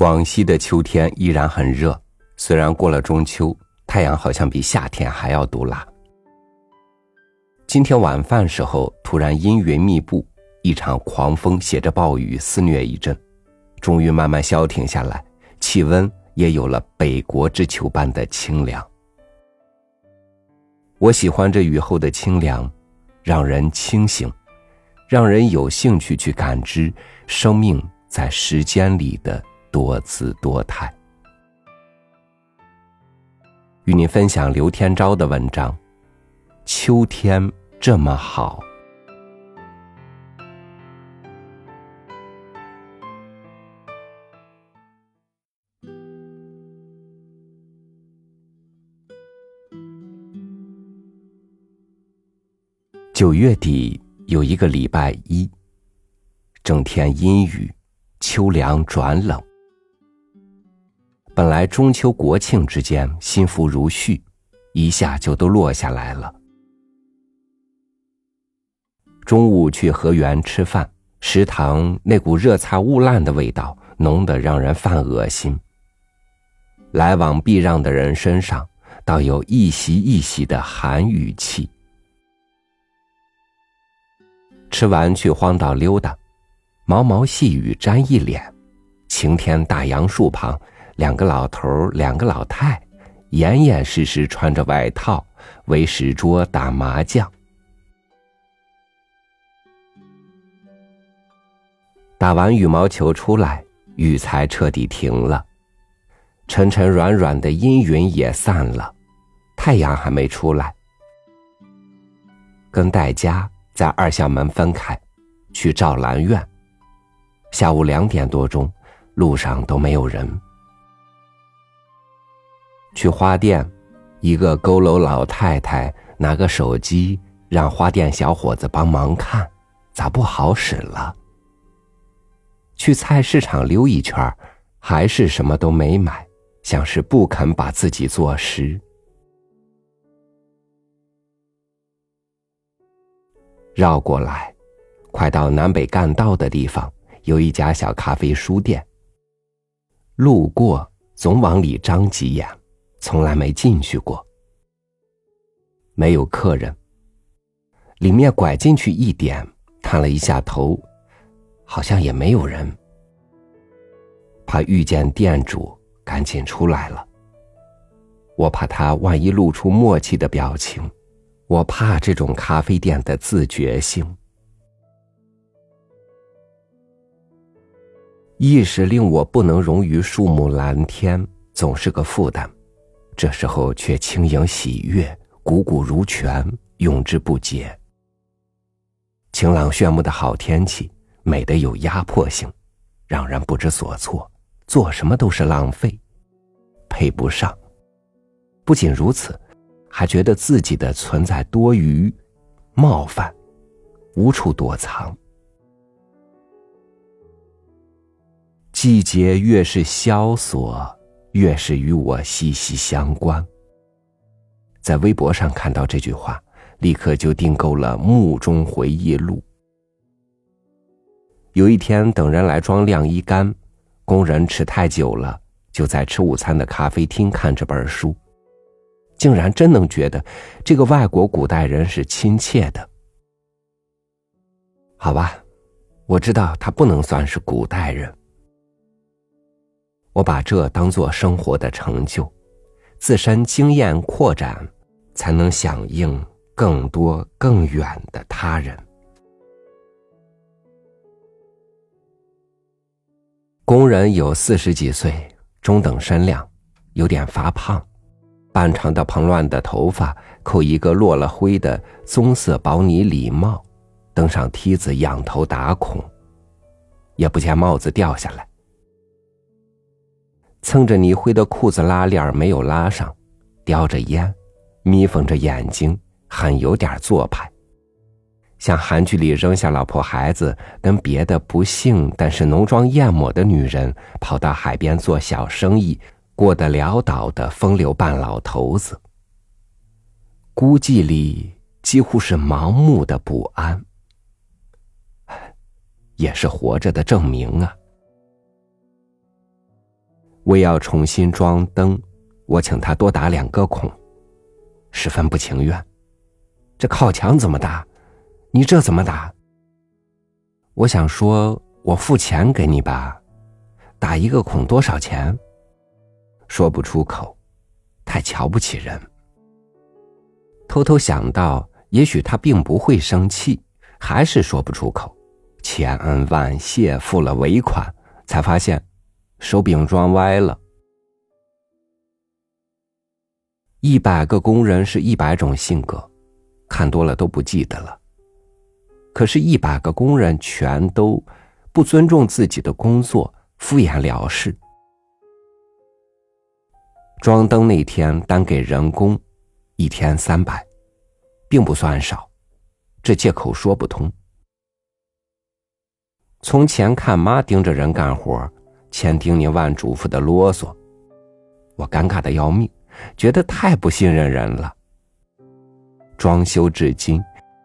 广西的秋天依然很热，虽然过了中秋，太阳好像比夏天还要毒辣。今天晚饭时候，突然阴云密布，一场狂风携着暴雨肆虐一阵，终于慢慢消停下来，气温也有了北国之秋般的清凉。我喜欢这雨后的清凉，让人清醒，让人有兴趣去感知生命在时间里的。多姿多态，与您分享刘天昭的文章《秋天这么好》。九月底有一个礼拜一，整天阴雨，秋凉转冷。本来中秋国庆之间心福如絮，一下就都落下来了。中午去河源吃饭，食堂那股热菜焐烂的味道浓得让人犯恶心。来往避让的人身上倒有一袭一袭的寒雨气。吃完去荒岛溜达，毛毛细雨沾一脸，晴天大杨树旁。两个老头两个老太，严严实实穿着外套，围石桌打麻将。打完羽毛球出来，雨才彻底停了，沉沉软软的阴云也散了，太阳还没出来。跟戴家在二校门分开，去赵兰院。下午两点多钟，路上都没有人。去花店，一个佝偻老太太拿个手机，让花店小伙子帮忙看，咋不好使了？去菜市场溜一圈，还是什么都没买，像是不肯把自己做实。绕过来，快到南北干道的地方，有一家小咖啡书店。路过，总往里张几眼。从来没进去过，没有客人。里面拐进去一点，探了一下头，好像也没有人。怕遇见店主，赶紧出来了。我怕他万一露出默契的表情，我怕这种咖啡店的自觉性。意识令我不能容于树木蓝天，总是个负担。这时候却轻盈喜悦，汩汩如泉，永之不竭。晴朗炫目的好天气，美得有压迫性，让人不知所措，做什么都是浪费，配不上。不仅如此，还觉得自己的存在多余、冒犯，无处躲藏。季节越是萧索。越是与我息息相关。在微博上看到这句话，立刻就订购了《墓中回忆录》。有一天，等人来装晾衣杆，工人迟太久了，就在吃午餐的咖啡厅看这本书，竟然真能觉得这个外国古代人是亲切的。好吧，我知道他不能算是古代人。我把这当做生活的成就，自身经验扩展，才能响应更多更远的他人。工人有四十几岁，中等身量，有点发胖，半长的蓬乱的头发扣一个落了灰的棕色薄呢礼帽，登上梯子仰头打孔，也不见帽子掉下来。蹭着泥灰的裤子拉链没有拉上，叼着烟，眯缝着眼睛，很有点做派。像韩剧里扔下老婆孩子，跟别的不幸但是浓妆艳抹的女人跑到海边做小生意，过得潦倒的风流半老头子。孤寂里几乎是盲目的不安，也是活着的证明啊。为要重新装灯，我请他多打两个孔，十分不情愿。这靠墙怎么打？你这怎么打？我想说，我付钱给你吧，打一个孔多少钱？说不出口，太瞧不起人。偷偷想到，也许他并不会生气，还是说不出口。千恩万谢，付了尾款，才发现手柄装歪了。一百个工人是一百种性格，看多了都不记得了。可是，一百个工人全都不尊重自己的工作，敷衍了事。装灯那天单给人工一天三百，并不算少，这借口说不通。从前看妈盯着人干活，千叮咛万嘱咐的啰嗦，我尴尬的要命，觉得太不信任人了。装修至今，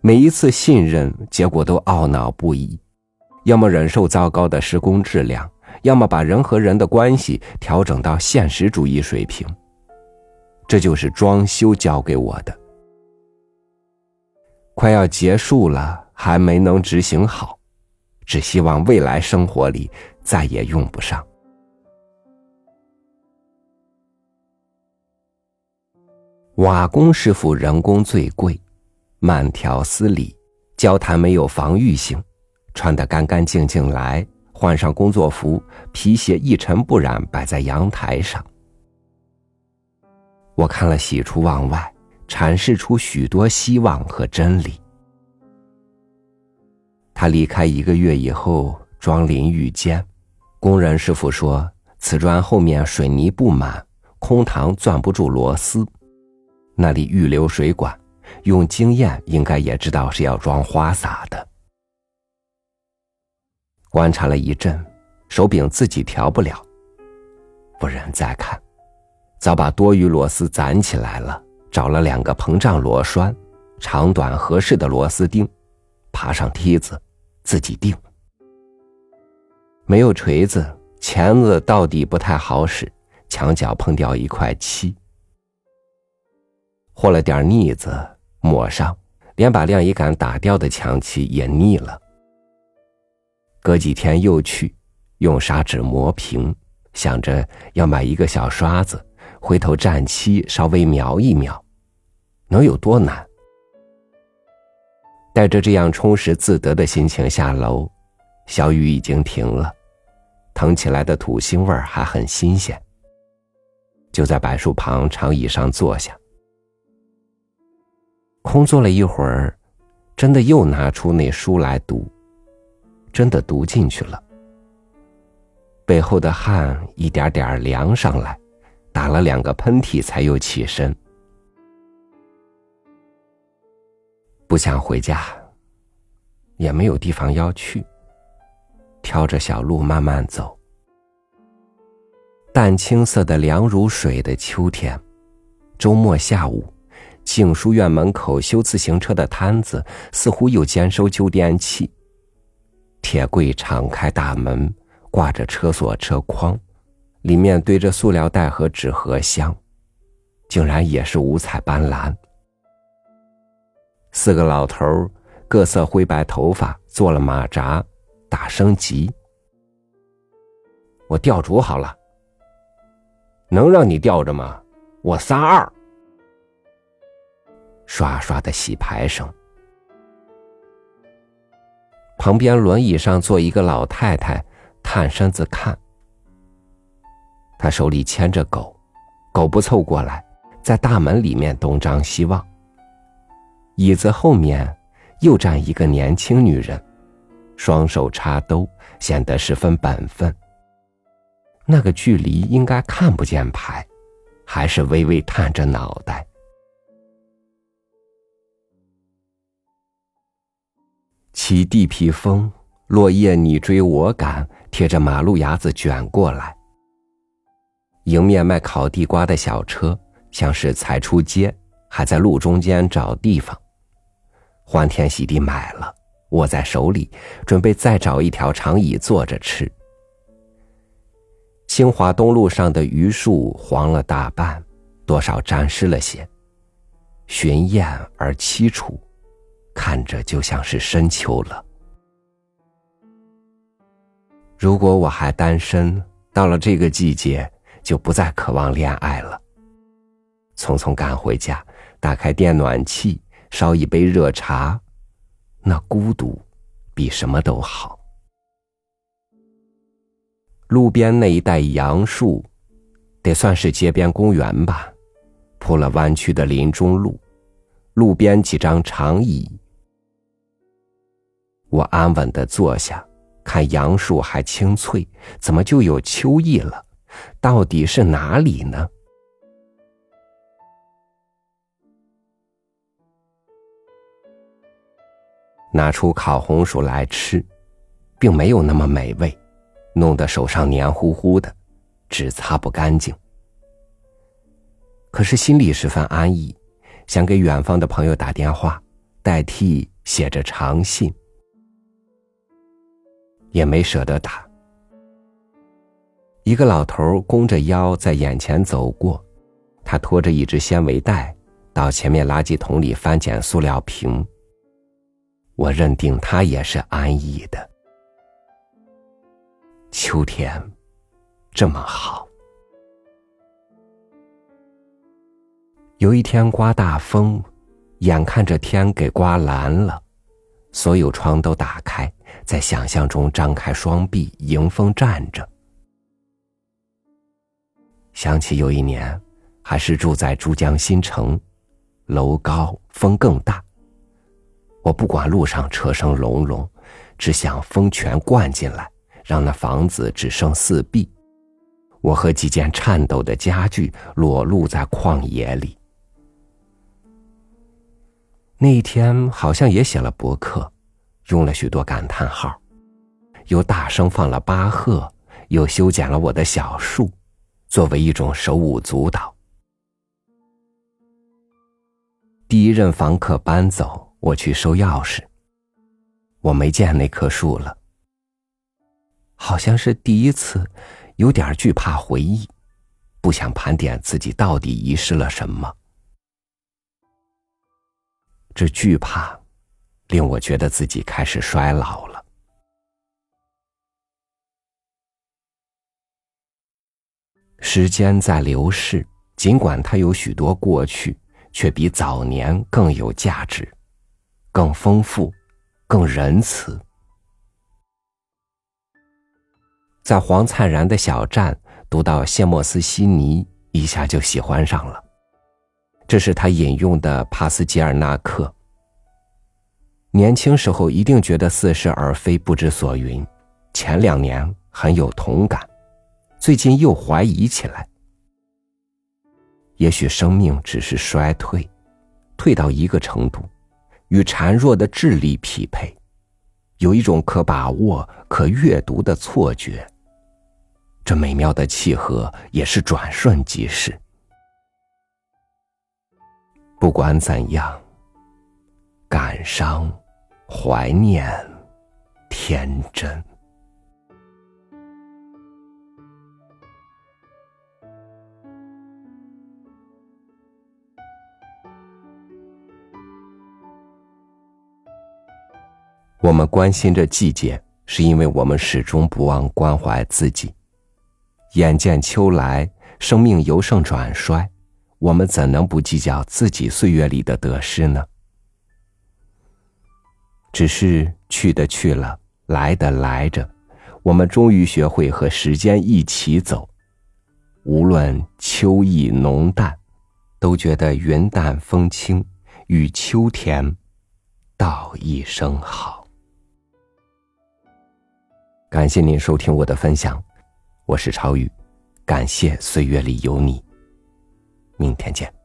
每一次信任结果都懊恼不已，要么忍受糟糕的施工质量，要么把人和人的关系调整到现实主义水平。这就是装修教给我的。快要结束了，还没能执行好。只希望未来生活里再也用不上。瓦工师傅人工最贵，慢条斯理，交谈没有防御性，穿得干干净净来，换上工作服，皮鞋一尘不染摆在阳台上。我看了喜出望外，阐释出许多希望和真理。他离开一个月以后，装淋浴间，工人师傅说，瓷砖后面水泥不满，空膛攥不住螺丝，那里预留水管，用经验应该也知道是要装花洒的。观察了一阵，手柄自己调不了，不忍再看，早把多余螺丝攒起来了，找了两个膨胀螺栓，长短合适的螺丝钉，爬上梯子。自己定。没有锤子，钳子到底不太好使，墙角碰掉一块漆，和了点腻子抹上，连把晾衣杆打掉的墙漆也腻了。隔几天又去，用砂纸磨平，想着要买一个小刷子，回头蘸漆稍微描一描，能有多难？带着这样充实自得的心情下楼，小雨已经停了，腾起来的土腥味儿还很新鲜。就在柏树旁长椅上坐下，空坐了一会儿，真的又拿出那书来读，真的读进去了。背后的汗一点点凉上来，打了两个喷嚏才又起身。不想回家，也没有地方要去。挑着小路慢慢走。淡青色的凉如水的秋天，周末下午，静书院门口修自行车的摊子似乎又兼收旧电器。铁柜敞开大门，挂着车锁车筐，里面堆着塑料袋和纸盒箱，竟然也是五彩斑斓。四个老头各色灰白头发，做了马扎，打升级。我吊主好了，能让你吊着吗？我仨二。刷刷的洗牌声。旁边轮椅上坐一个老太太，探身子看。她手里牵着狗，狗不凑过来，在大门里面东张西望。椅子后面又站一个年轻女人，双手插兜，显得十分本分。那个距离应该看不见牌，还是微微探着脑袋。起地皮风，落叶你追我赶，贴着马路牙子卷过来。迎面卖烤地瓜的小车，像是才出街，还在路中间找地方。欢天喜地买了，握在手里，准备再找一条长椅坐着吃。清华东路上的榆树黄了大半，多少沾湿了些，寻艳而凄楚，看着就像是深秋了。如果我还单身，到了这个季节，就不再渴望恋爱了。匆匆赶回家，打开电暖气，烧一杯热茶，那孤独，比什么都好。路边那一带杨树，得算是街边公园吧，铺了弯曲的林中路，路边几张长椅，我安稳的坐下，看杨树还青翠，怎么就有秋意了？到底是哪里呢？拿出烤红薯来吃，并没有那么美味。弄得手上黏糊糊的，纸擦不干净。可是心里十分安逸，想给远方的朋友打电话，代替写着长信，也没舍得打。一个老头弓着腰在眼前走过，他拖着一只纤维袋，到前面垃圾桶里翻捡塑料瓶。我认定他也是安逸的。秋天，这么好。有一天刮大风，眼看着天给刮蓝了，所有窗都打开，在想象中张开双臂迎风站着。想起有一年，还是住在珠江新城，楼高，风更大。我不管路上车声隆隆，只想风全灌进来。让那房子只剩四壁，我和几件颤抖的家具裸露在旷野里。那一天好像也写了博客，用了许多感叹号，又大声放了巴赫，又修剪了我的小树，作为一种手舞足蹈。第一任房客搬走，我去收钥匙，我没见那棵树了。好像是第一次，有点惧怕回忆，不想盘点自己到底遗失了什么。这惧怕，令我觉得自己开始衰老了。时间在流逝，尽管它有许多过去，却比早年更有价值，更丰富，更仁慈。在黄灿然的小站读到谢莫斯西尼，一下就喜欢上了。这是他引用的帕斯捷尔纳克。年轻时候一定觉得似是而非、不知所云，前两年很有同感，最近又怀疑起来。也许生命只是衰退，退到一个程度，与孱弱的智力匹配，有一种可把握、可阅读的错觉。这美妙的契合也是转瞬即逝。不管怎样，感伤、怀念、天真，我们关心着季节，是因为我们始终不忘关怀自己。眼见秋来，生命由盛转衰，我们怎能不计较自己岁月里的得失呢？只是去的去了，来的来着，我们终于学会和时间一起走。无论秋意浓淡，都觉得云淡风轻，与秋天道一声好。感谢您收听我的分享。我是超宇，感谢岁月里有你。明天见。